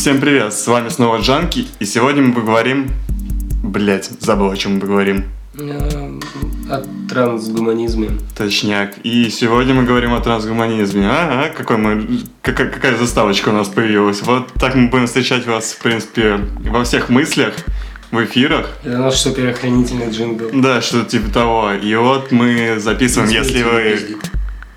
Всем привет, с вами снова Джанки, и сегодня мы поговорим... Блять, забыл, о чем мы поговорим. Э, О трансгуманизме. Точняк. И сегодня мы говорим о трансгуманизме. Ага, какой мы, какая, какая заставочка у нас появилась. Вот так мы будем встречать вас, в принципе, во всех мыслях, в эфирах. Это наш суперохранительный джингл. Да, что-то типа того. И вот мы записываем, если вы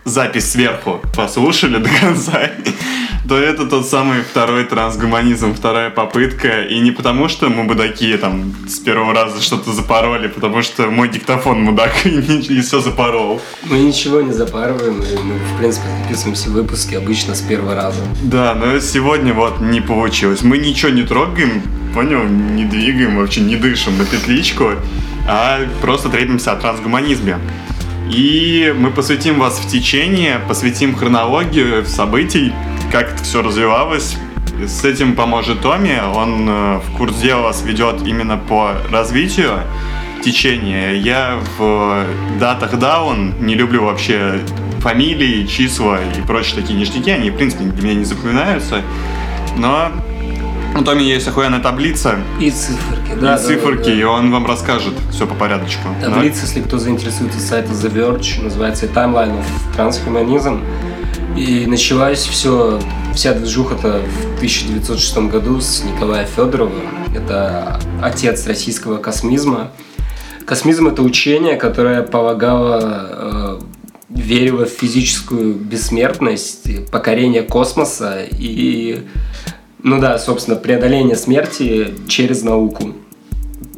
запись сверху послушали до конца, то это тот самый второй трансгуманизм, вторая попытка. И не потому, что мы мудаки там с первого раза что-то запороли, потому что мой диктофон мудак и, и все запорол. Мы ничего не запарываем, и мы, в принципе, записываем все выпуски обычно с первого раза. Да, но сегодня вот не получилось. Мы ничего не трогаем, понял, не двигаем, вообще не дышим на петличку, а просто трепимся о трансгуманизме. И мы посвятим вас в течение, посвятим хронологию событий, как это все развивалось. С этим поможет Томми, он э, в курс дела вас ведет именно по развитию течения. Я в датах даун не люблю вообще фамилии, числа и прочие такие ништяки, они в принципе для меня не запоминаются. Но у Томми есть охуенная таблица И циферки, и да. да, циферки, да, и он вам расскажет все по порядочку. да. Таблица, если кто заинтересуется сайта The Verge, называется Timeline of Transhumanism. И началась все, вся движуха-то в 1906 году с Николая Федорова. Это отец российского космизма. Космизм – это учение, которое полагало, э, верило в физическую бессмертность, покорение космоса и, ну да, собственно, преодоление смерти через науку.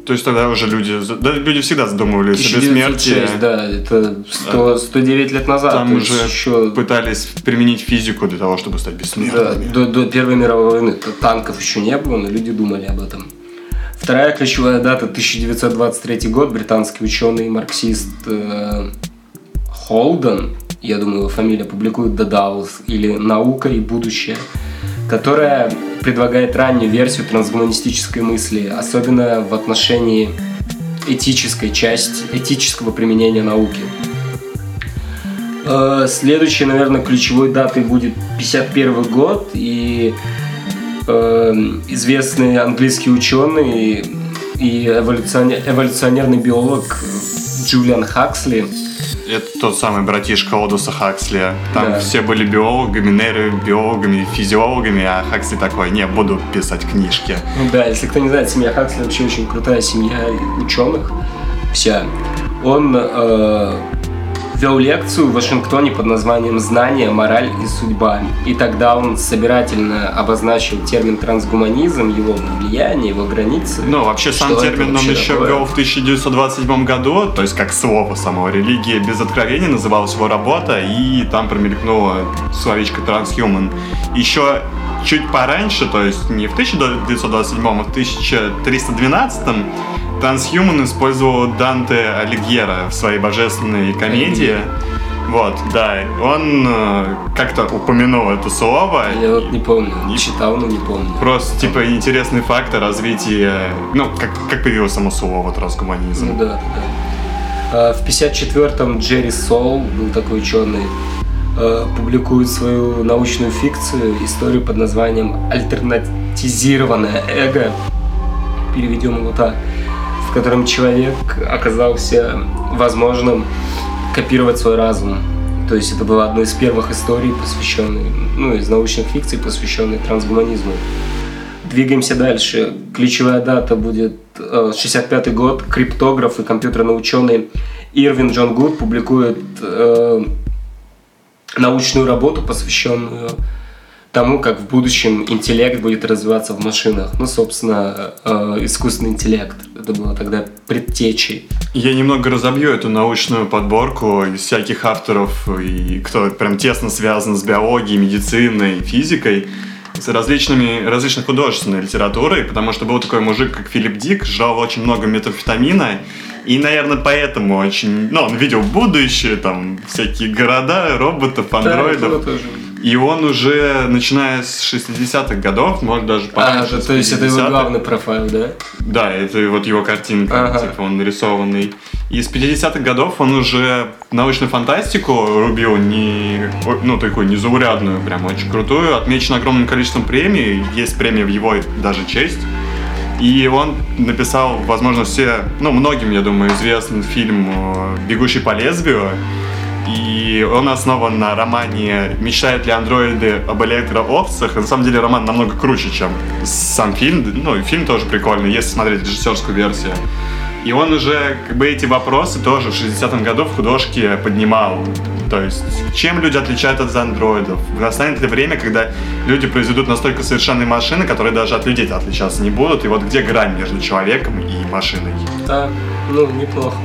То есть тогда уже люди, да, люди всегда задумывались о 1906, бессмертии. да, это 100, 109 лет назад. Там уже еще пытались применить физику для того, чтобы стать да, бессмертными. до, до Первой мировой войны танков еще не было, но люди думали об этом. Вторая ключевая дата 1923 год. Британский ученый и марксист э, Холден, я думаю, его фамилия публикует The Dawes, или «Наука и будущее», которая предлагает раннюю версию трансгуманистической мысли, особенно в отношении этической части, этического применения науки. Э, Следующей, наверное, ключевой датой будет 51 год, и э, известный английский ученый и эволюционер- эволюционерный биолог Джулиан Хаксли Это тот самый братишка Одуса Хаксли. Там Да. все были биологами, нейробиологами, физиологами, а Хаксли такой, не, буду писать книжки. Ну да, если кто не знает, семья Хаксли вообще очень крутая семья ученых. Вся. Он э, вел лекцию в Вашингтоне под названием «Знание, мораль и судьба». И тогда он собирательно обозначил термин трансгуманизм, его влияние, его границы. Ну, вообще, сам термин он вообще еще такое? ввел в 1927 году, то есть как слово само. «Религия без откровений» называлась его работа, и там промелькнула словечко «трансhuman». Еще чуть пораньше, то есть не в 1927, а в 1312 Трансхуман использовал Данте Алигьера в своей божественной комедии. Вот, да, он э, как-то упомянул это слово. Я вот не помню, не читал, но не помню. Просто, типа, интересный факт о развитии, ну, как, как появилось само слово трансгуманизм. Ну да, да. А, В 54-м Джерри Сол, был такой ученый, э, публикует свою научную фикцию, историю под названием «Альтернатизированное эго», переведем его так, котором человек оказался возможным копировать свой разум. То есть это была одной из первых историй, посвященной, ну, из научных фикций, посвященной трансгуманизму. Двигаемся дальше. Ключевая дата будет э, 65 год. Криптограф и компьютерный ученый Ирвин Джон Гуд публикует э, научную работу, посвященную тому, как в будущем интеллект будет развиваться в машинах. Ну, собственно, э, искусственный интеллект. Это было тогда предтечей. Я немного разобью эту научную подборку из всяких авторов, и кто прям тесно связан с биологией, медициной, физикой, с различными, различной художественной литературой, потому что был такой мужик, как Филипп Дик, жрал очень много метамфетамина, и, наверное, поэтому очень... Ну, он видел будущее, там, всякие города, роботов, андроидов. Да. И он уже, начиная с 60-х годов, может даже А, пораньше, с то есть это его 50-х, главный профайл, да? Да, это вот его картинка, Ага. типа он нарисованный. И с 50-х годов он уже научную фантастику рубил не, ну, такую незаурядную, прям очень крутую. Отмечен огромным количеством премий. Есть премия в его даже честь. И он написал, возможно, все, ну, многим, я думаю, известный фильм «Бегущий по лезвию». И он основан на романе «Мечтают ли андроиды об электроовцах?» На самом деле роман намного круче, чем сам фильм. Ну, и фильм тоже прикольный, если смотреть режиссерскую версию. И он уже как бы эти вопросы тоже в 60-м году в художке поднимал. То есть, чем люди отличаются от андроидов? Настанет ли время, когда люди произведут настолько совершенные машины, которые даже от людей отличаться не будут? И вот где грань между человеком и машиной? Да, ну, неплохо.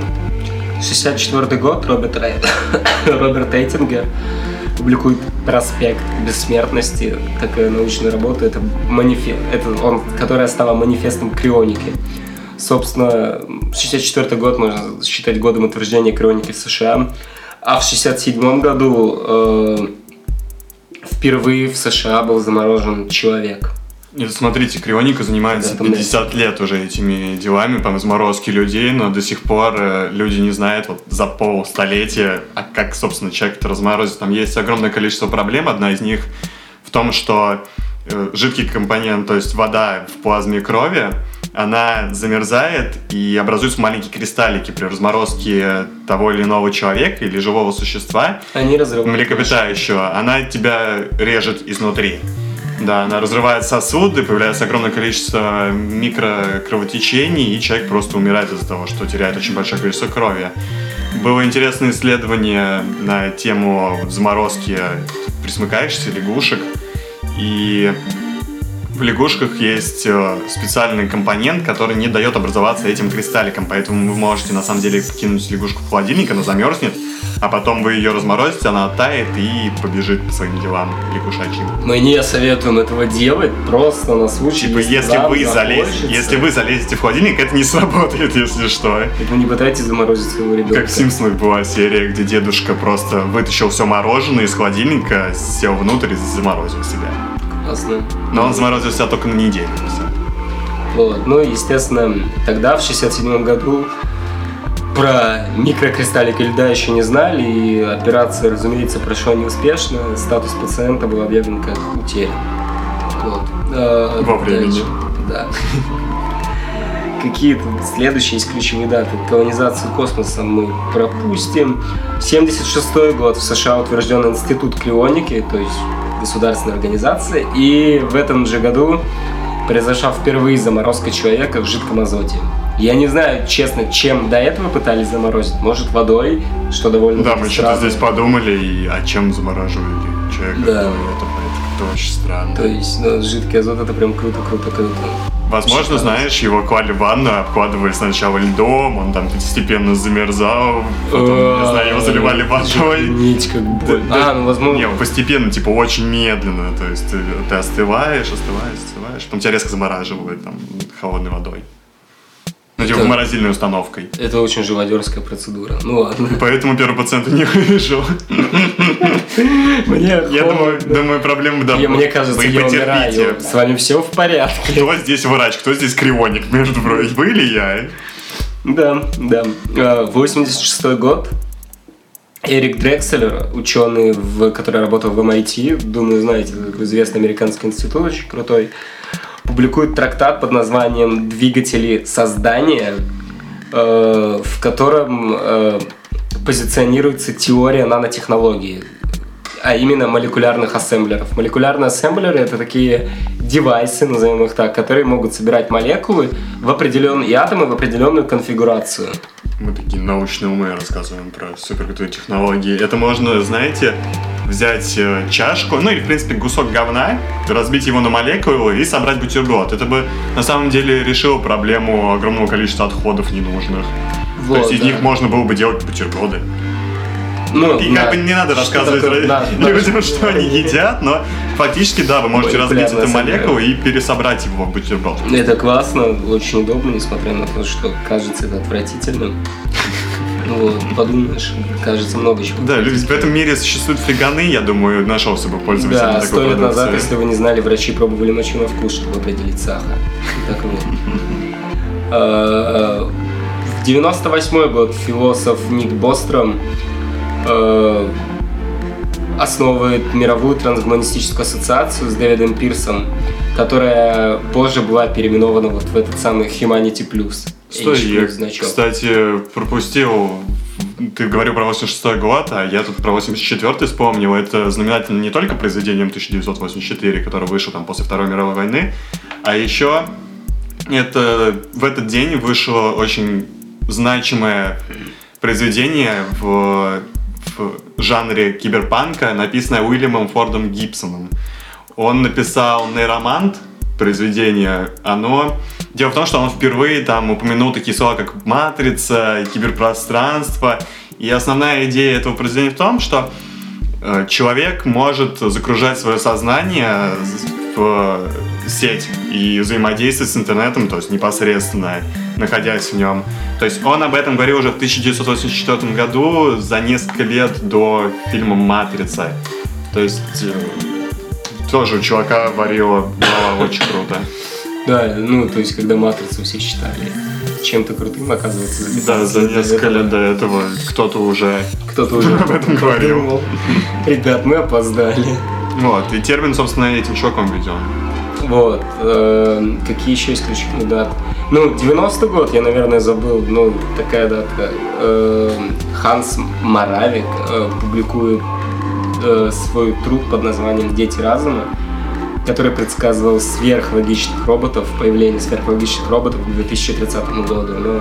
64 год, Роберт, Рей... Роберт Эйтингер публикует «Проспект бессмертности», такая научная работа, это, манифест, это он, которая стала манифестом крионики. Собственно, 64 год можно считать годом утверждения крионики в США, а в 67 году э, впервые в США был заморожен человек – нет, смотрите, Крионика занимается да, 50 лет уже этими делами по разморозке людей, но до сих пор э, люди не знают вот за полстолетия, а как, собственно, человек это разморозит. Там есть огромное количество проблем. Одна из них в том, что э, жидкий компонент, то есть вода в плазме крови, она замерзает и образуются маленькие кристаллики при разморозке того или иного человека или живого существа. Они. Млекопитающего. Она тебя режет изнутри. Да, она разрывает сосуды, появляется огромное количество микрокровотечений, и человек просто умирает из-за того, что теряет очень большое количество крови. Было интересное исследование на тему заморозки присмыкающихся лягушек, и в лягушках есть э, специальный компонент, который не дает образоваться этим кристалликам, поэтому вы можете на самом деле кинуть лягушку в холодильник, она замерзнет, а потом вы ее разморозите, она оттает и побежит по своим делам лягушачьим. Мы не советуем этого делать, просто на случай, типа, если, вы залезете, если вы залезете в холодильник, это не сработает, если что. Это не пытайтесь заморозить своего ребенка. Как в Симпсонах была серия, где дедушка просто вытащил все мороженое из холодильника, сел внутрь и заморозил себя. Классно. Но он заморозил себя только на неделю. Вот. Ну, естественно, тогда, в 67 году, про микрокристаллики льда еще не знали, и операция, разумеется, прошла неуспешно. Статус пациента был объявлен как утерян. Вот. А, Во времени. Да. Какие тут следующие есть ключевые даты? Колонизацию космоса мы пропустим. 76 год в США утвержден Институт крионики, то есть государственная организация. И в этом же году произошла впервые заморозка человека в жидком азоте. Я не знаю, честно, чем до этого пытались заморозить. Может, водой, что довольно Да, мы что-то здесь подумали, и о чем замораживали человека. Да. Это, это, это очень странно. То есть, ну, жидкий азот это прям круто, круто, круто. Возможно, знаешь, его клали в ванну, обкладывали сначала льдом, он там постепенно замерзал, потом, не знаю, его заливали водой. Нить как бы. А, ну возможно. Не, постепенно, типа, очень медленно, то есть ты остываешь, остываешь, остываешь, потом тебя резко замораживают там холодной водой. Ну, типа, морозильной установкой. Это очень живодерская процедура. Ну ладно. Поэтому первый пациент не выжил. Мне Я думаю, думаю, проблема да. Мне кажется, я умираю. С вами все в порядке. Кто здесь врач, кто здесь кривоник, между прочим, вы или я? Да, да. 86 а, год. Эрик Дрекселер, ученый, который работал в MIT, думаю, знаете, известный американский институт, очень крутой, публикует трактат под названием «Двигатели создания», э, в котором э, позиционируется теория нанотехнологии, а именно молекулярных ассемблеров. Молекулярные ассемблеры — это такие девайсы, назовем их так, которые могут собирать молекулы в определенные атомы в определенную конфигурацию. Мы такие научные умы рассказываем про суперкрутые технологии. Это можно, знаете, взять э, чашку, ну или, в принципе, кусок говна, разбить его на молекулы и собрать бутерброд. Это бы, на самом деле, решило проблему огромного количества отходов ненужных. Вот, То есть из них можно было бы делать бутерброды. Ну, и как бы не надо рассказывать такое, да, людям, что они едят, но фактически, да, вы можете разбить эту молекулу и пересобрать его в бутерброд. Это классно, очень удобно, несмотря на то, что кажется это отвратительным. Вот, подумаешь, кажется много чего. Да, в этом мире существуют фиганы, я думаю, нашелся бы пользователь Да, сто лет назад, если вы не знали, врачи пробовали мочу на вкус, чтобы определить сахар. Так вот. А, в 98 год философ Ник Бостром э, основывает мировую трансгуманистическую ассоциацию с Дэвидом Пирсом, которая позже была переименована вот в этот самый Humanity Plus. Стой, я, значок. кстати, пропустил ты говорил про 86 год, а я тут про 84 вспомнил. Это знаменательно не только произведением 1984, которое вышло там после Второй мировой войны, а еще это в этот день вышло очень значимое произведение в, в жанре киберпанка, написанное Уильямом Фордом Гибсоном. Он написал «Нейромант», произведение, оно... Дело в том, что он впервые там упомянул такие слова, как «матрица», «киберпространство», и основная идея этого произведения в том, что э, человек может загружать свое сознание в сеть и взаимодействовать с интернетом, то есть непосредственно находясь в нем. То есть он об этом говорил уже в 1984 году, за несколько лет до фильма «Матрица». То есть э, тоже у чувака варила голова очень круто. Да, ну, то есть, когда «Матрицу» все считали чем-то крутым, оказывается, Да, за несколько лет до этого кто-то уже кто-то уже об этом говорил. Ребят, мы опоздали. Вот, и термин, собственно, этим чуваком введен. Вот. э, какие еще исключительные даты? Ну, 90-й год, я, наверное, забыл, ну, такая дата. Э, Ханс Маравик э, публикует э, свой труд под названием «Дети разума», который предсказывал сверхлогичных роботов, появление сверхлогичных роботов к 2030 году. Но,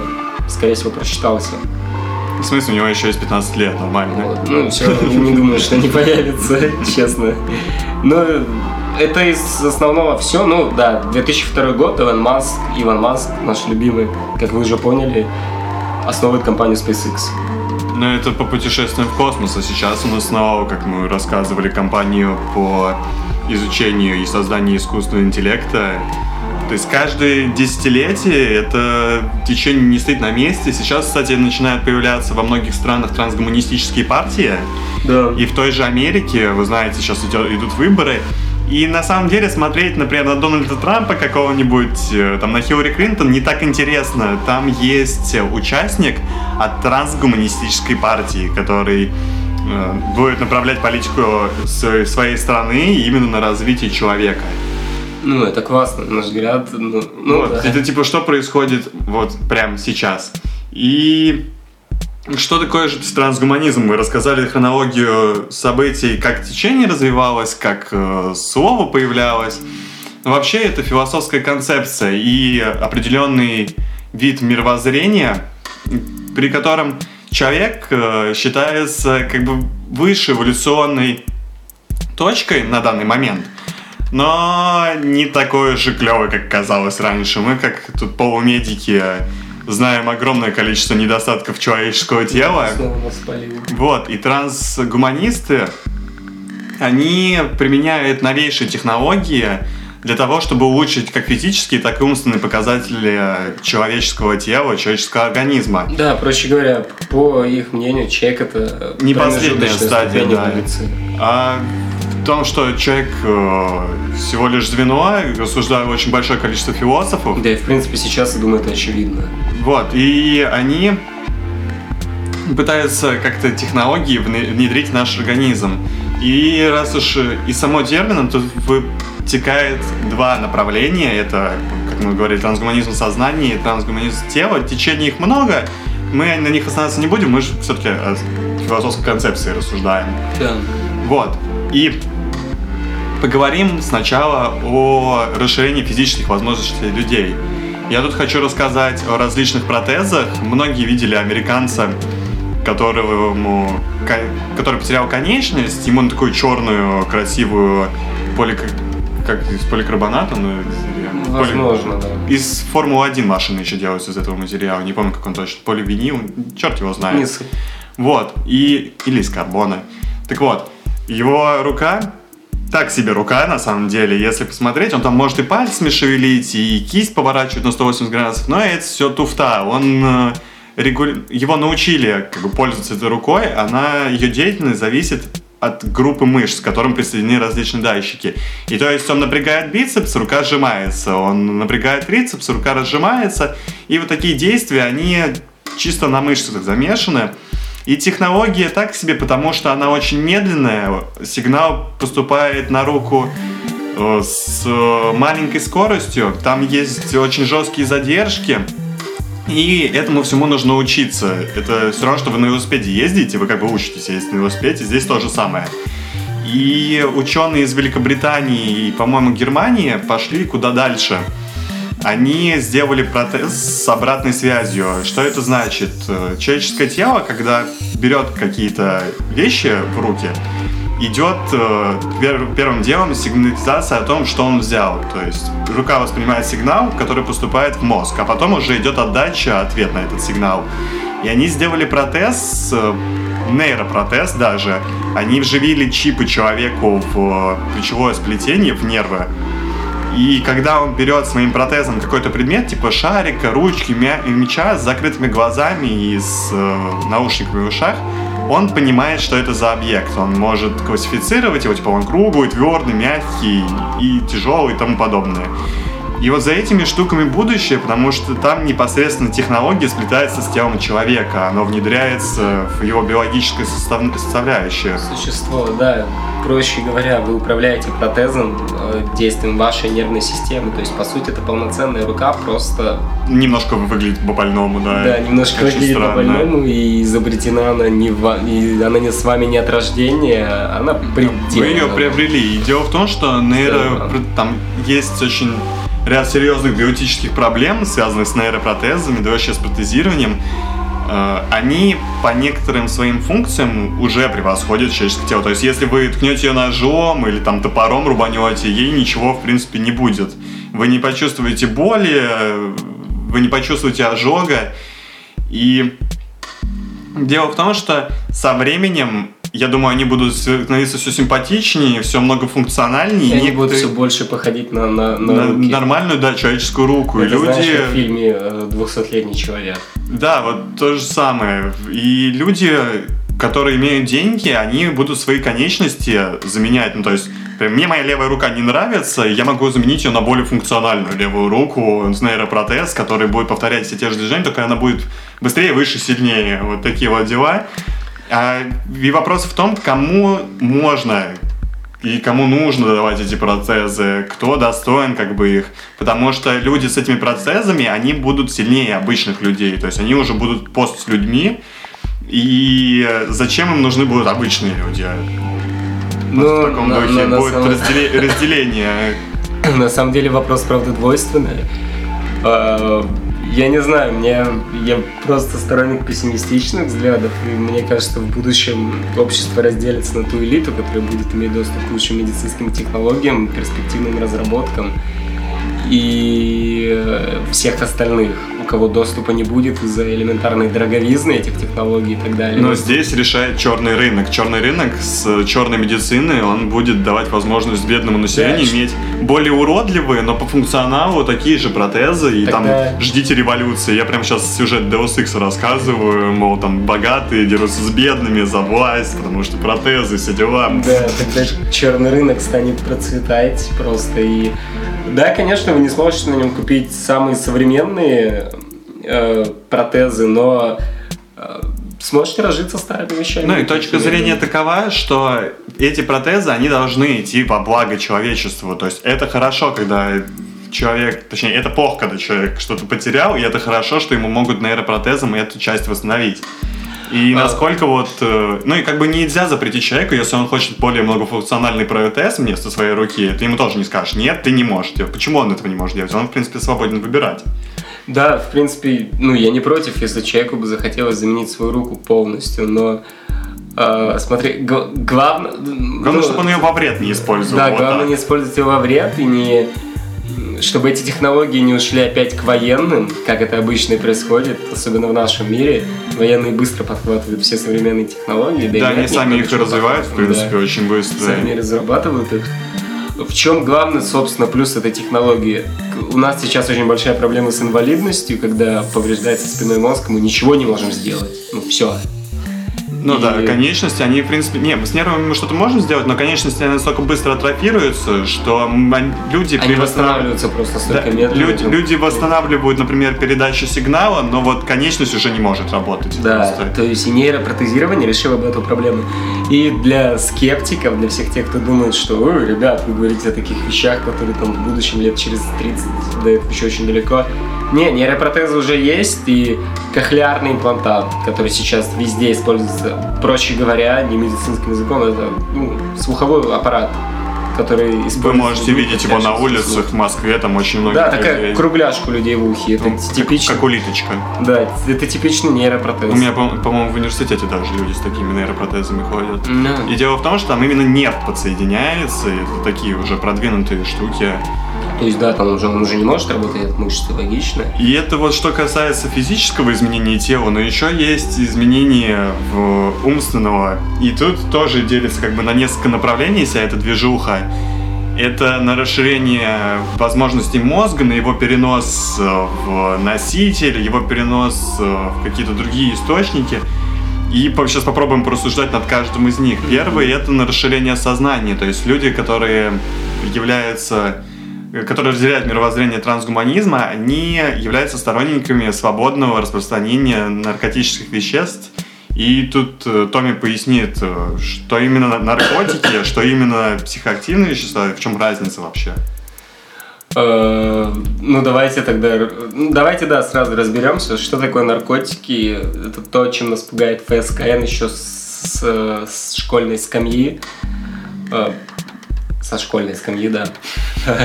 скорее всего, прочитался. В смысле, у него еще есть 15 лет, нормально. Вот. Ну, все равно не думаю, что не появится, честно. Но это из основного все. Ну, да, 2002 год, Илон Маск, Илон Маск, наш любимый, как вы уже поняли, основывает компанию SpaceX. Но это по путешествиям в космос, а сейчас у нас снова, как мы рассказывали, компанию по изучению и созданию искусственного интеллекта. То есть каждое десятилетие это течение не стоит на месте. Сейчас, кстати, начинают появляться во многих странах трансгуманистические партии. Да. И в той же Америке, вы знаете, сейчас идет- идут выборы. И на самом деле смотреть, например, на Дональда Трампа какого-нибудь, э, там на Хиллари Клинтон не так интересно. Там есть э, участник от трансгуманистической партии, который будет направлять политику своей страны именно на развитие человека. Ну, это классно, на наш взгляд. Ну, ну, вот, да. это типа что происходит вот прямо сейчас. И что такое же трансгуманизм? Мы рассказали хронологию событий, как течение развивалось, как э, слово появлялось. Но вообще это философская концепция и определенный вид мировоззрения, при котором человек э, считается как бы выше эволюционной точкой на данный момент, но не такой же клевый, как казалось раньше. Мы, как тут полумедики, знаем огромное количество недостатков человеческого тела. Вот, и трансгуманисты, они применяют новейшие технологии для того, чтобы улучшить как физические, так и умственные показатели человеческого тела, человеческого организма. Да, проще говоря, по их мнению, человек это Не последняя стадия, да. А в том, что человек э, всего лишь звено, рассуждают очень большое количество философов, Да, и в принципе сейчас, я думаю, это очевидно. Вот, и они пытаются как-то технологии вне- внедрить в наш организм. И раз уж и само термином, тут вытекает два направления. Это, как мы говорили, трансгуманизм сознания и трансгуманизм тела. Течений их много. Мы на них останавливаться не будем, мы же все-таки о философской концепции рассуждаем. Да. Вот. И поговорим сначала о расширении физических возможностей людей. Я тут хочу рассказать о различных протезах. Многие видели американца, которому, ко- который потерял конечность, ему на такую черную, красивую полик... как из поликарбоната, ну, из- поли- Возможно, да. Из Формулы-1 машины еще делаются из этого материала. Не помню, как он точно. Поливинил. Черт его знает. Суть. Вот, и... Или из карбона. Так вот, его рука... Так себе рука, на самом деле, если посмотреть, он там может и пальцами шевелить, и кисть поворачивать на 180 градусов, но это все туфта. Он э, регу- его научили как бы пользоваться этой рукой, она, ее деятельность зависит от группы мышц, к которым присоединены различные датчики. И то есть он напрягает бицепс, рука сжимается, он напрягает трицепс, рука разжимается, и вот такие действия, они чисто на мышцах замешаны. И технология так себе, потому что она очень медленная. Сигнал поступает на руку э, с маленькой скоростью. Там есть очень жесткие задержки. И этому всему нужно учиться. Это все равно, что вы на велосипеде ездите, вы как бы учитесь ездить на велосипеде. Здесь то же самое. И ученые из Великобритании и, по-моему, Германии пошли куда дальше. Они сделали протез с обратной связью. Что это значит? Человеческое тело, когда берет какие-то вещи в руки, идет э, первым делом сигнализация о том, что он взял. То есть рука воспринимает сигнал, который поступает в мозг, а потом уже идет отдача, ответ на этот сигнал. И они сделали протез, э, нейропротез даже. Они вживили чипы человеку в плечевое сплетение, в нервы. И когда он берет своим протезом какой-то предмет, типа шарика, ручки, мяча с закрытыми глазами и с э, наушниками в ушах, он понимает, что это за объект. Он может классифицировать его, типа он круглый, твердый, мягкий и тяжелый и тому подобное. И вот за этими штуками будущее, потому что там непосредственно технология сплетается с телом человека, оно внедряется в его биологическое состав... составляющее. Существо, да. Проще говоря, вы управляете протезом э, действием вашей нервной системы. То есть, по сути, это полноценная рука, просто... Немножко выглядит по-больному, да. Да, немножко Очень выглядит по-больному, и изобретена она не, в... и она не с вами не от рождения, она предельно. Вы ее приобрели. И дело в том, что нейро... Да. Там есть очень ряд серьезных биотических проблем, связанных с нейропротезами, вообще с протезированием, э, они по некоторым своим функциям уже превосходят человеческое тело. То есть, если вы ткнете ее ножом или там топором рубанете, ей ничего, в принципе, не будет. Вы не почувствуете боли, вы не почувствуете ожога. И дело в том, что со временем я думаю, они будут становиться все симпатичнее, все многофункциональнее. И они будут все больше походить на, на, на, на руки. нормальную, да, человеческую руку. Это, люди... знаешь, как в фильме «200-летний человек». Да, вот то же самое. И люди, которые имеют деньги, они будут свои конечности заменять. Ну, то есть, мне моя левая рука не нравится, я могу заменить ее на более функциональную левую руку с нейропротез, который будет повторять все те же движения, только она будет быстрее, выше, сильнее. Вот такие вот дела. А, и вопрос в том, кому можно и кому нужно давать эти процессы, кто достоин как бы их. Потому что люди с этими процессами, они будут сильнее обычных людей. То есть они уже будут пост с людьми. И зачем им нужны будут обычные люди? Ну, вот в таком на, духе на, будет самом... разделение. На самом деле вопрос, правда, двойственный. Я не знаю, мне я просто сторонник пессимистичных взглядов, и мне кажется, в будущем общество разделится на ту элиту, которая будет иметь доступ к лучшим медицинским технологиям, перспективным разработкам, и всех остальных кого доступа не будет из-за элементарной дороговизны этих технологий и так далее. Но здесь решает черный рынок. Черный рынок с черной медициной, он будет давать возможность бедному населению да, иметь более уродливые, но по функционалу такие же протезы. И Тогда... там ждите революции. Я прям сейчас сюжет Deus Ex рассказываю, мол, там богатые дерутся с бедными за власть, потому что протезы, все дела. Да, тогда черный рынок станет процветать просто и да, конечно, вы не сможете на нем купить самые современные э, протезы, но э, сможете разжиться старыми вещами. Ну и точка зрения такова, что эти протезы, они должны идти по благо человечеству. То есть это хорошо, когда человек, точнее, это плохо, когда человек что-то потерял, и это хорошо, что ему могут нейропротезом эту часть восстановить. И а... насколько вот, э, ну и как бы нельзя запретить человеку, если он хочет более многофункциональный протез вместо своей руки, ты ему тоже не скажешь, нет, ты не можешь делать. Почему он этого не может делать? Он, в принципе, свободен выбирать. Да, в принципе, ну я не против, если человеку бы захотелось заменить свою руку полностью, но э, смотри, г- главное... Главное, ну, чтобы он ее во вред не использовал. Да, вот главное так. не использовать ее во вред и не чтобы эти технологии не ушли опять к военным, как это обычно и происходит, особенно в нашем мире. Военные быстро подхватывают все современные технологии. Да, да они сами их развивают, в принципе, да. очень быстро. Сами разрабатывают их. В чем главный, собственно, плюс этой технологии? У нас сейчас очень большая проблема с инвалидностью, когда повреждается спиной мозг, мы ничего не можем сделать. Ну, все. Ну И- да, конечности, они, в принципе, не, с нервами мы что-то можем сделать, но конечности они настолько быстро атрофируются, что люди Они при восстанавливаются просто Да, столько медленно. люди, люди восстанавливают, например, передачу сигнала, но вот конечность уже не может работать. Да, просто. то есть и нейропротезирование решило бы эту проблему. И для скептиков, для всех тех, кто думает, что, ой, ребят, вы говорите о таких вещах, которые там в будущем лет через 30, до этого еще очень далеко. Не, нейропротезы уже есть, и кохлеарный имплантат, который сейчас везде используется, проще говоря, не медицинским языком, это ну, слуховой аппарат, который Вы используется... можете в видеть его на улицах в Москве, там очень много Да, такая людей. кругляшка у людей в ухе. Это Ну, как- типично. Как улиточка. Да, это типичный нейропротез. У меня, по- по-моему, в университете даже люди с такими нейропротезами ходят. Ну, И дело в том, что там именно нерв подсоединяется, и это такие уже продвинутые штуки. То есть, да, там уже, он уже не может работать от мышцы, логично. И это вот что касается физического изменения тела, но еще есть изменения в умственного. И тут тоже делится как бы на несколько направлений вся эта движуха. Это на расширение возможностей мозга, на его перенос э, в носитель, его перенос э, в какие-то другие источники. И сейчас попробуем порассуждать над каждым из них. Первый это на расширение сознания, то есть люди, которые являются которые разделяют мировоззрение трансгуманизма, они являются сторонниками свободного распространения наркотических веществ. И тут э, Томми пояснит, э, что именно наркотики, что именно психоактивные вещества, в чем разница вообще. Э, Ну, давайте тогда... ну, Давайте, да, сразу разберемся, что такое наркотики. Это то, чем нас пугает ФСКН еще с, с школьной скамьи. Со школьной скамьи, да.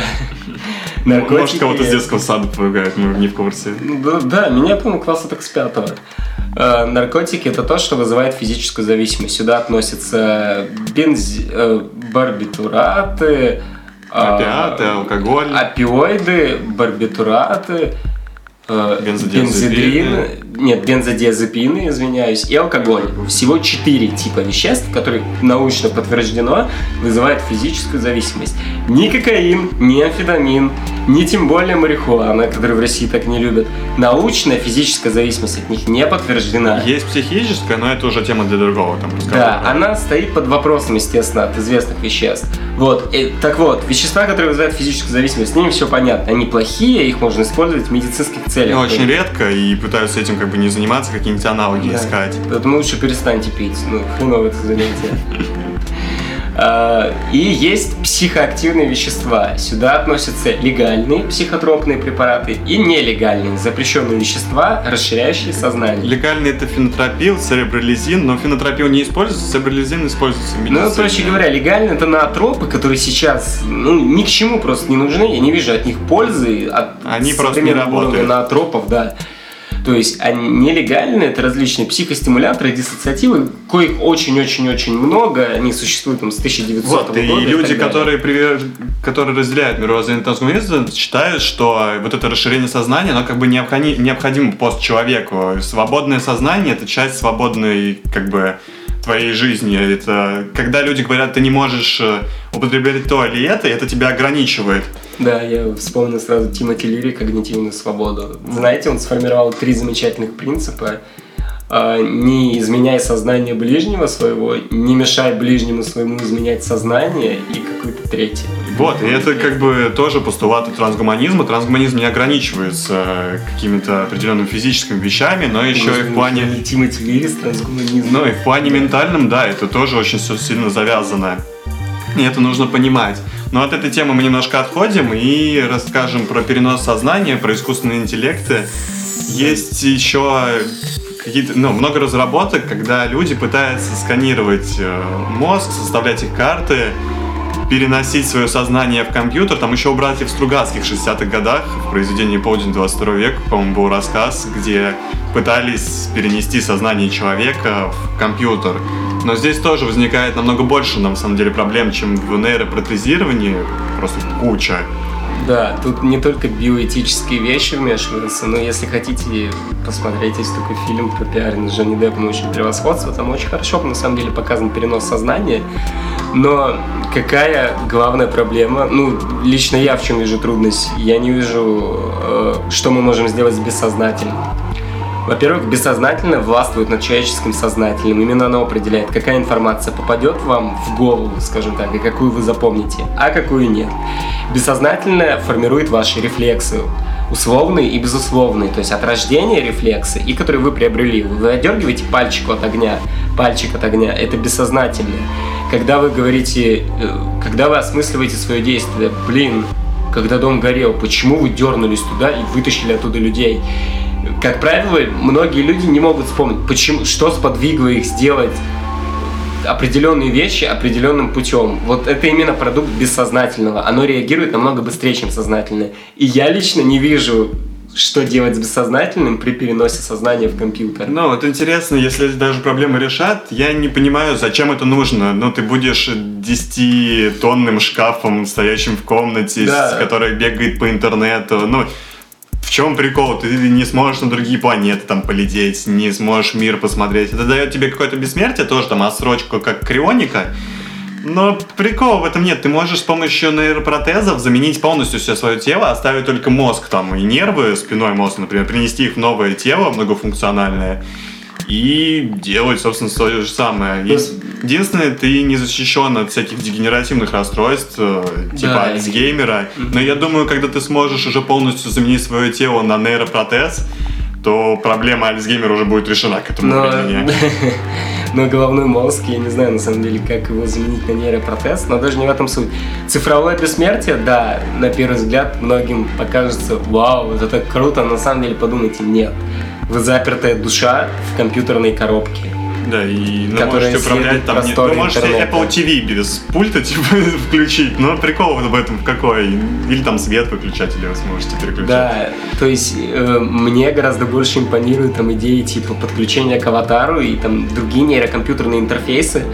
Может, кого-то с детского сада пугают, мы не в курсе. Ну, Да, да, меня, по-моему, класса так с пятого. Э, Наркотики это то, что вызывает физическую зависимость. Сюда относятся бензи... э, барбитураты, э, Опиаты, алкоголь. опиоиды, барбитураты, Бензодиазепины. Нет, бензодиазепины, извиняюсь, и алкоголь. Всего четыре типа веществ, которые научно подтверждено вызывают физическую зависимость. Ни кокаин, ни амфетамин, ни тем более марихуана, которую в России так не любят. Научная физическая зависимость от них не подтверждена. Есть психическая, но это уже тема для другого там. Да, она стоит под вопросом, естественно, от известных веществ. Вот, и- так вот, вещества, которые вызывают физическую зависимость, с ними все понятно. Они плохие, их можно использовать в медицинских целях. Ну, очень редко, и пытаются этим как бы не заниматься, какие-нибудь аналоги Да. искать. Поэтому лучше перестаньте пить. Ну, хреново это занятие. А, И есть психоактивные вещества. Сюда относятся легальные психотропные препараты и нелегальные запрещенные вещества, расширяющие сознание. Легальный это фенотропил, церебролизин, но фенотропил не используется, церебролизин используется в медицине. Ну, проще говоря, легально это наотропы, которые сейчас ну, ни к чему просто не нужны. Я не вижу от них пользы. От Они просто не работают. наотропов, да. То есть они нелегальные, это различные психостимуляторы, диссоциативы, коих очень-очень-очень много, они существуют там с 1900 Вот, и года. и люди, так далее. которые, привер- которые разделяют мировоззрение трансгуманизма, считают, что вот это расширение сознания, оно как бы необходи- необходимо постчеловеку. Свободное сознание — это часть свободной, как бы, твоей жизни. Это когда люди говорят, ты не можешь э, употреблять то или это, это тебя ограничивает. Да, я вспомнил сразу Тимоти Лири «Когнитивную свободу». Знаете, он сформировал три замечательных принципа. А, Не изменяй сознание ближнего своего, не мешай ближнему своему изменять сознание и какой-то третий. Вот, и это как бы тоже постулаты трансгуманизма. Трансгуманизм не ограничивается какими-то определенными физическими вещами, но еще и в плане... Тимоти Лири с трансгуманизмом. Ну и в плане ментальном, да, это тоже очень все сильно завязано. И это нужно понимать. Но от этой темы мы немножко отходим и расскажем про перенос сознания, про искусственные интеллекты. Есть еще какие-то, ну, много разработок, когда люди пытаются сканировать э, мозг, составлять их карты, переносить свое сознание в компьютер. Там еще у братьев Стругацких в 60-х годах в произведении «Полдень 22 века», по-моему, был рассказ, где пытались перенести сознание человека в компьютер. Но здесь тоже возникает намного больше, на самом деле, проблем, чем в нейропротезировании. Просто куча. Да, тут не только биоэтические вещи вмешиваются, но если хотите посмотреть, есть такой фильм про пиаринг с Джонни Деппом «Очень превосходство», там очень хорошо, на самом деле, показан перенос сознания, но какая главная проблема? Ну, лично я в чем вижу трудность? Я не вижу, э, что мы можем сделать с бессознательным. Во-первых, бессознательное властвует над человеческим сознательным. Именно оно определяет, какая информация попадет вам в голову, скажем так, и какую вы запомните, а какую нет. Бессознательное формирует ваши рефлексы, условные и безусловные, то есть от рождения рефлексы, и которые вы приобрели. Вы отдергиваете пальчик от огня, пальчик от огня, это бессознательное. Когда вы говорите, э, когда вы осмысливаете свое действие, блин, когда дом горел, почему вы дернулись туда и вытащили оттуда людей? Как правило, многие люди не могут вспомнить, почему, что сподвигло их сделать определенные вещи определенным путем. Вот это именно продукт бессознательного. Оно реагирует намного быстрее, чем сознательное. И я лично не вижу что делать с бессознательным при переносе сознания в компьютер. Ну, вот интересно, если даже проблемы решат, я не понимаю, зачем это нужно. Ну, ты будешь 10-тонным шкафом, стоящим в комнате, да. с, который бегает по интернету. Ну, в чем прикол? Ты не сможешь на другие планеты там полететь, не сможешь мир посмотреть. Это дает тебе какое-то бессмертие, тоже там отсрочку, как крионика. Но прикола в этом нет. Ты можешь с помощью нейропротезов заменить полностью все свое тело, оставить только мозг там и нервы, спиной мозг, например, принести их в новое тело многофункциональное и делать, собственно, то же самое. Единственное, ты не защищен от всяких дегенеративных расстройств, э, типа да, Альцгеймера. Но я думаю, когда ты сможешь уже полностью заменить свое тело на нейропротез, то проблема Альцгеймера уже будет решена к этому но, времени. Но головной мозг, я не знаю, на самом деле, как его заменить на нейропротез, но даже не в этом суть. Цифровое бессмертие, да, на первый взгляд многим покажется, вау, это так круто, но на самом деле подумайте, нет. Вы запертая душа в компьютерной коробке. Да, и ну, можете управлять там... Не, ну, можете интернета. Apple TV без пульта типа включить, но прикол в этом какой? Или там свет выключать, или вы сможете переключать. Да, то есть э, мне гораздо больше импонируют там идеи типа подключения к аватару и там другие нейрокомпьютерные интерфейсы.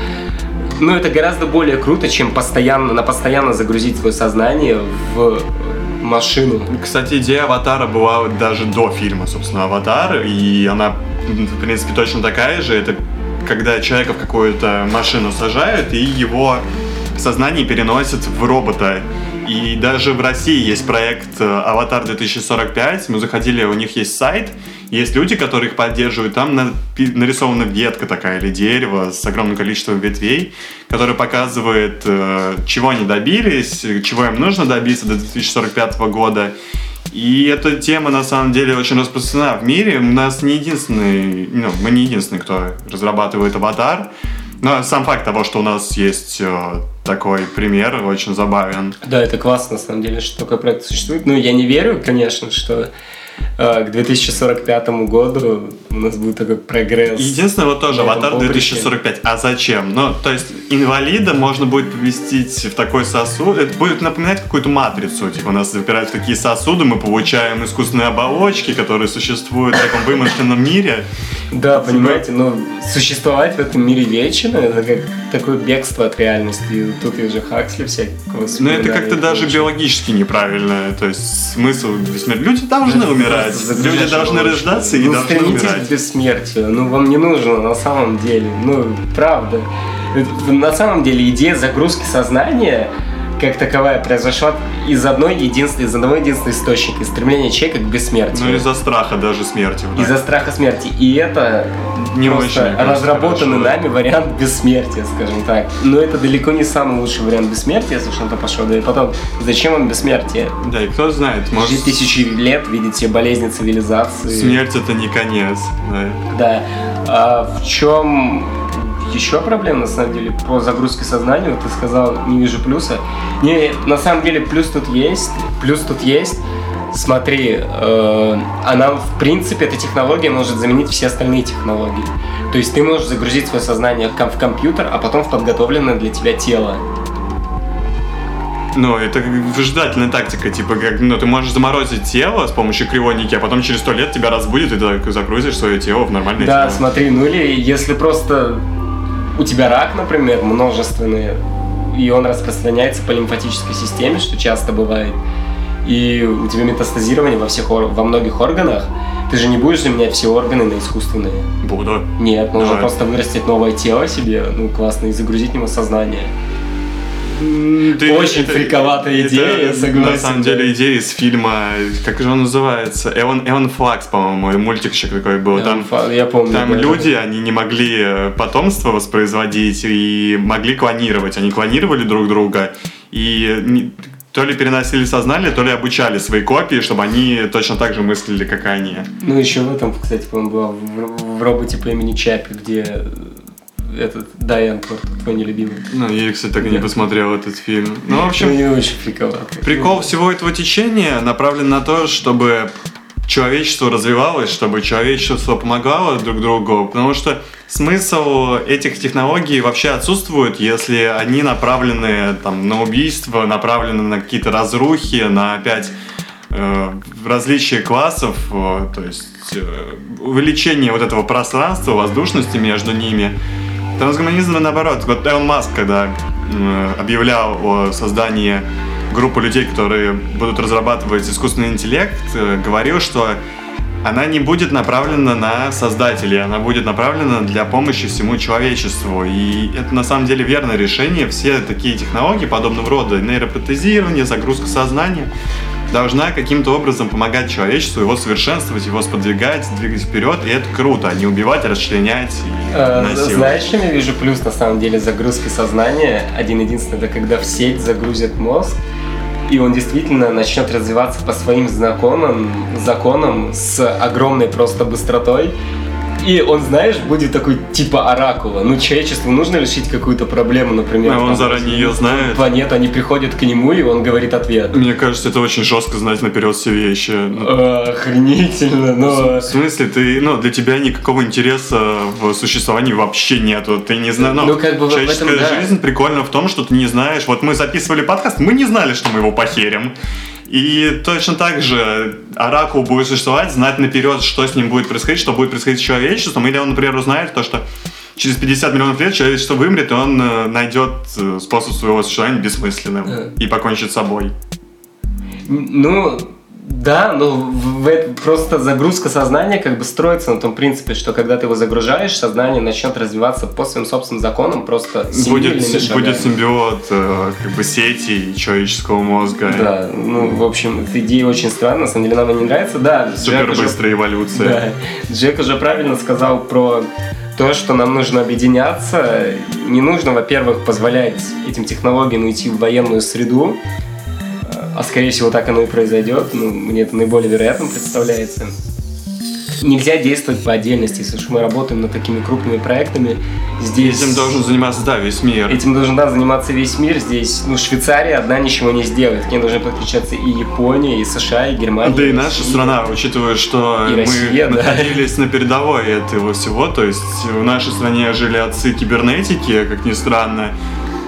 Но это гораздо более круто, чем постоянно, на постоянно загрузить свое сознание в машину. Кстати, идея аватара была даже до фильма, собственно, аватар, и она в принципе, точно такая же. Это когда человека в какую-то машину сажают, и его сознание переносят в робота. И даже в России есть проект «Аватар 2045». Мы заходили, у них есть сайт, есть люди, которые их поддерживают. Там нарисована ветка такая или дерево с огромным количеством ветвей, которое показывает, э, чего они добились, чего им нужно добиться до 2045 года. И эта тема, на самом деле, очень распространена в мире. У нас не единственный, ну, мы не единственные, кто разрабатывает аватар. Но сам факт того, что у нас есть э, такой пример, очень забавен. Да, это классно, на самом деле, что такой проект существует. Ну, я не верю, конечно, что к 2045 году у нас будет такой прогресс. Единственное, вот тоже аватар 2045. А зачем? Ну, то есть инвалида можно будет поместить в такой сосуд. Это будет напоминать какую-то матрицу. Типа у нас запирают в такие сосуды, мы получаем искусственные оболочки, которые существуют в таком вымышленном мире. Да, понимаете, но существовать в этом мире вечно, это как такое бегство от реальности. И тут и уже Хаксли всякого Ну, это как-то даже биологически неправильно. То есть смысл Люди должны умирать. Люди должны рождаться и ну, должны умирать. к бессмертию. Ну, вам не нужно на самом деле. Ну, правда. На самом деле идея загрузки сознания как таковая произошла из одной единственной, из одного единственного источника, из стремления человека к бессмертию. Ну, из-за страха даже смерти. Да? Из-за страха смерти. И это не просто очень, разработанный хорошо, нами да. вариант бессмертия, скажем так. Но это далеко не самый лучший вариант бессмертия, если что-то пошло. Да и потом, зачем вам бессмертие? Да, и кто знает, может... Жить тысячи лет, видеть все болезни цивилизации. Смерть это не конец, да. Да. А в чем еще проблем, на самом деле, по загрузке сознания. Вот ты сказал, не вижу плюса. Не, на самом деле, плюс тут есть. Плюс тут есть. Смотри, э, она, в принципе, эта технология может заменить все остальные технологии. То есть ты можешь загрузить свое сознание в компьютер, а потом в подготовленное для тебя тело. Ну, это выжидательная тактика, типа, как, ну, ты можешь заморозить тело с помощью кривоники, а потом через сто лет тебя разбудит, и ты загрузишь свое тело в нормальное да, тело. Да, смотри, ну или если просто у тебя рак, например, множественный, и он распространяется по лимфатической системе, что часто бывает, и у тебя метастазирование во, всех, во многих органах, ты же не будешь заменять все органы на искусственные. Буду. Нет, нужно Давай. просто вырастить новое тело себе, ну классно, и загрузить в него сознание. Ты- Очень это- фриковатая это, идея, я согласен. На самом деле идея из фильма, как же он называется? Эван, Эван Флакс, по-моему, мультик еще такой был. Там, я помню. там да. люди, они не могли э, потомство воспроизводить и могли клонировать. Они клонировали друг друга и то ли переносили сознание, то ли обучали свои копии, чтобы они точно так же мыслили, как они. Ну, еще в этом, кстати, по-моему, была в, в роботе по имени Чапи, где этот Дайан Порт, твой нелюбимый. Ну, я, кстати, так и не посмотрел этот фильм. Ну, в Ну, общем, не очень фриковатый. Прикол всего этого течения направлен на то, чтобы человечество развивалось, чтобы человечество помогало друг другу, потому что смысл этих технологий вообще отсутствует, если они направлены там, на убийство, направлены на какие-то разрухи, на опять э, различие классов, э, то есть э, увеличение вот этого пространства, воздушности между ними. Трансгуманизм наоборот. Вот Элон Маск, когда объявлял о создании группы людей, которые будут разрабатывать искусственный интеллект, э, говорил, что она не будет направлена на создателей, она будет направлена для помощи всему человечеству. И это на самом деле верное решение. Все такие технологии подобного рода, нейропротезирование, загрузка сознания, должна каким-то образом помогать человечеству, его совершенствовать, его сподвигать, двигать вперед. И это круто, а не убивать, расчленять и Э, насиловать. Знаешь, чем я вижу плюс на самом деле загрузки сознания? Один единственный, это когда в сеть загрузят мозг, и он действительно начнет развиваться по своим законам, законам с огромной просто быстротой. И он, знаешь, будет такой типа оракула. Ну, человечеству нужно решить какую-то проблему, например. А он там, заранее её знает. Планета, они приходят к нему, и он говорит ответ. Мне кажется, это очень жестко знать наперед все вещи. Ну, Э, Охренительно, но... В смысле, ты, ну, для тебя никакого интереса в существовании вообще нету. Ты не знаешь, ну, Ну, как бы человеческая этом, да. жизнь прикольна в том, что ты не знаешь. Вот мы записывали подкаст, мы не знали, что мы его похерим. И точно так же Оракул будет существовать, знать наперед, что с ним будет происходить, что будет происходить с человечеством. Или он, например, узнает то, что через 50 миллионов лет человечество вымрет, и он э, найдет э, способ своего существования бессмысленным Э. и покончит с собой. Ну, да, в- просто загрузка сознания как бы строится на том принципе, что когда ты его загружаешь, сознание начнет развиваться по своим собственным законам, просто Будет, шагами. будет симбиот э, как бы сети человеческого мозга. Да, ну, в общем, эта идея очень странная, на самом деле она мне не нравится. Да, Супер Джек уже- эволюция. Да, Джек уже правильно сказал про то, что нам нужно объединяться. Не нужно, во-первых, позволять этим технологиям уйти в военную среду, а скорее всего так оно и произойдет. Ну, мне это наиболее вероятным представляется. Нельзя действовать по отдельности, если уж мы работаем над такими крупными проектами. Здесь Этим должен заниматься, да, весь мир. Этим должен да, заниматься весь мир. Здесь, ну, Швейцария одна ничего не сделает. К ней должны подключаться и Япония, и США, и Германия. Да и и наша Россия. страна, учитывая, что И мы Россия, да. находились на передовой этого всего, то есть в нашей стране жили отцы кибернетики, как ни странно,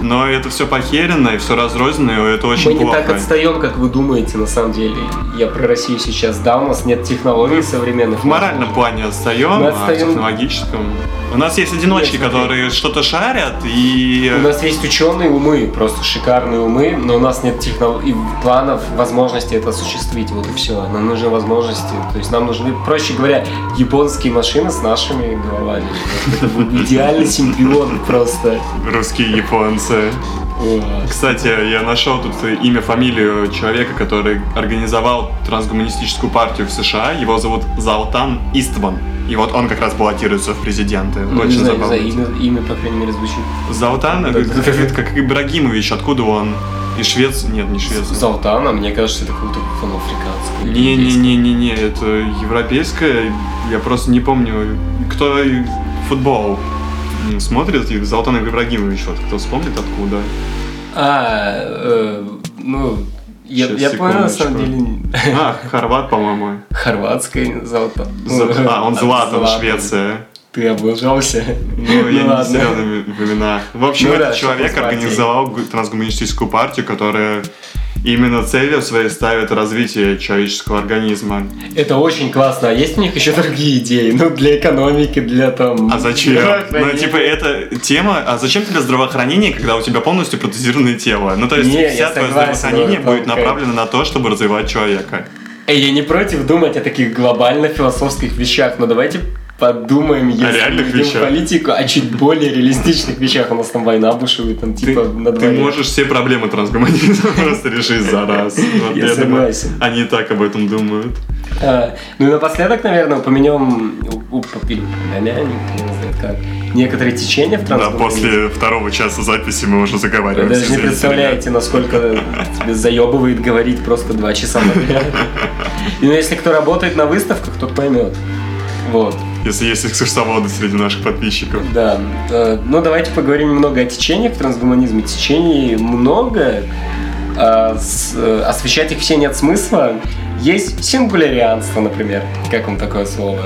но это все похерено и все разрознено, и это очень Мы не плохо. так отстаем, как вы думаете, на самом деле. Я про Россию сейчас. Да, у нас нет технологий современных. В моральном плане отстаем, Мы а в отстаем. технологическом... У нас есть одиночки, Нет, которые что-то шарят, и... У нас есть ученые умы, просто шикарные умы, но у нас нет технологий, и планов, возможности это осуществить. Вот и все. Нам нужны возможности. То есть нам нужны, проще говоря, японские машины с нашими головами. Это был идеальный симбион просто. Русские японцы. О. Кстати, я нашел тут имя, фамилию человека, который организовал трансгуманистическую партию в США. Его зовут Залтан Истван. И вот он как раз баллотируется в президенты. Ну, Очень знаю, забавно. имя, имя, по крайней мере, звучит. Залтан, Да, да. как, как Ибрагимович, откуда он? Из Швеции? Нет, не Швеция. Золтана, мне кажется, это какое-то африканское. Не-не-не-не-не, это европейское. Я просто не помню, кто и футбол смотрит. И Залтан Ибрагимович, вот кто вспомнит откуда. А, э, ну, я, Щас, я понял, на самом деле, А, Хорват, по-моему. хорватское золото. За- А, он Златан, Златан. Швеция. Ты облажался? Ну, я не ладно. силен в именах. В общем, Ну этот да, человек партией. организовал гу- трансгуманистическую партию, которая именно целью своей ставит развитие человеческого организма. Это очень классно. А есть у них еще другие идеи? Ну, для экономики, для там... А зачем? Ну, типа, это тема, а зачем тебе здравоохранение, когда у тебя полностью протезированное тело? Ну, то есть, Не, вся твое согласен, здравоохранение будет там направлено на то, чтобы развивать человека. Эй, я не против думать о таких глобально-философских вещах, но давайте подумаем, если реальных идем в вещах. политику, о чуть более реалистичных вещах. У нас там война бушует, там Ты, типа на ты дворе. можешь все проблемы трансгуманизма просто решить за раз. Вот Я думаю, согласен. Они и так об этом думают. А, ну и напоследок, наверное, упомянем, упомянем, я как, некоторые течения в Да, трансгуманизме. после второго часа записи мы уже Вы заговариваем. даже не представляете, насколько тебе заебывает говорить просто два часа. И ну, если кто работает на выставках, тот поймет. Вот, Если есть экскурсоводы среди наших подписчиков. да. Э, Ну, давайте поговорим немного о течениях в трансгуманизме. Течений много, а э, освещать их все нет смысла. Есть сингулярианство, например. Как вам такое слово?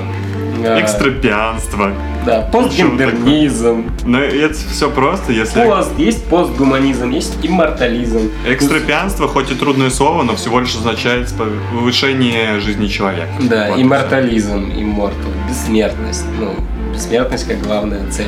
Э, Экстрапианство. Да, постгендернизм. Но это все просто, если... Пост, есть постгуманизм, есть иммортализм. Экстрапианство, хоть и трудное слово, но всего лишь означает повышение жизни человека. Да, Вот иммортализм, иммортал, бессмертность. Ну, бессмертность как главная цель.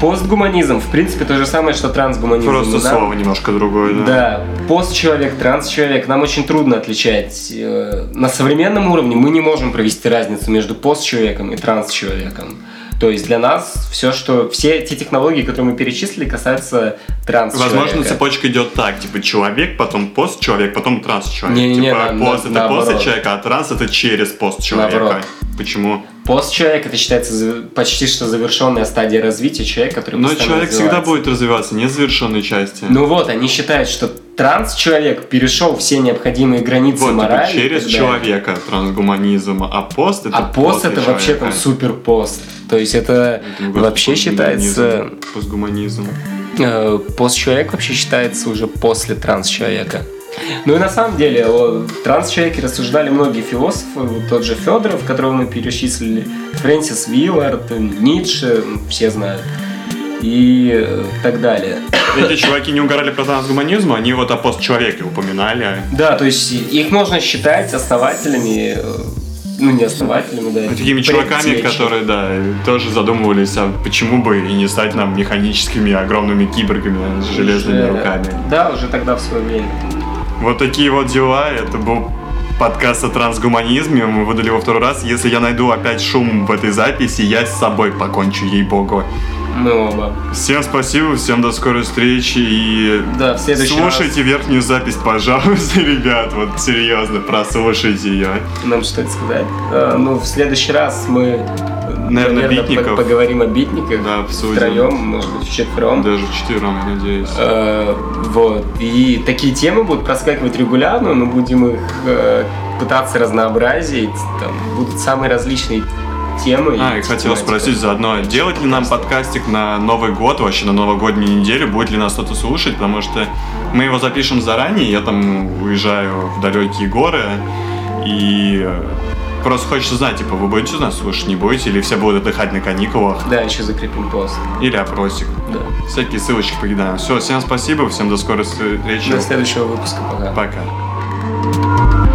Постгуманизм, в принципе, то же самое, что трансгуманизм. Просто Нам- слово немножко другое, да. Да, постчеловек, трансчеловек, нам очень трудно отличать. э, На современном уровне мы не можем провести разницу между постчеловеком и трансчеловеком. То есть для нас все, что все эти технологии, которые мы перечислили, касаются трансчеловека. Возможно, цепочка идет так, типа человек, потом пост-человек, потом транс-человек. Не-не-не, типа на- пост на- это после человека, а транс это через пост-человека. Наоборот. Почему? Постчеловек это считается почти что завершенная стадия развития человека, который Но человек всегда будет развиваться, незавершенной части. Ну вот, они считают, что транс-человек перешел все необходимые границы вот, типа, морали. через человека трансгуманизм, а пост это А пост это вообще там человека. супер пост. То есть это Это вообще считается... Постгуманизм. э, Пост-человек вообще считается уже после транс-человека. Ну и на самом деле о транс-человеке рассуждали многие философы, вот тот же Федоров, которого мы перечислили, Фрэнсис Виллард, Ницше, все знают, и э, так далее. Эти чуваки не угорали про трансгуманизм, они вот о пост-человеке упоминали. Да, то есть их можно считать основателями, э, ну не основателями, да. Такими чуваками, которые, да, тоже задумывались, а почему бы и не стать нам механическими огромными киборгами с железными Уже- руками. Да, уже тогда в свое время. Вот такие вот дела. Это был подкаст о трансгуманизме. Мы выдали его второй раз. Если я найду опять шум в этой записи, я с собой покончу, ей-богу. Мы оба. Всем спасибо, всем до скорой встречи и Да, в слушайте верхнюю запись, пожалуйста, ребят. Вот серьезно, прослушайте ее. раз нам что-то сказать. Э, ну, в следующий раз мы, Наверное, по- битников. поговорим о битниках. Да, обсудим. Втроем, может быть, вчетвером. Даже четвером, надеюсь. Э, вот. И такие темы будут проскакивать регулярно, мы будем их э, пытаться разнообразить. Там будут самые различные темы. А, и хотел спросить заодно, делать ли нам подкастик на Новый год, вообще на новогоднюю неделю, будет ли нас кто-то слушать, потому что мы его запишем заранее, я там уезжаю в далекие горы, и э, просто хочется знать, типа, вы будете нас слушать, не будете, или все будут отдыхать на каникулах, Да, еще закрепим пост. или опросик. Да. Всякие ссылочки покидаем. Все, всем спасибо, всем до скорой встречи. До следующего выпуска. Пока. Пока.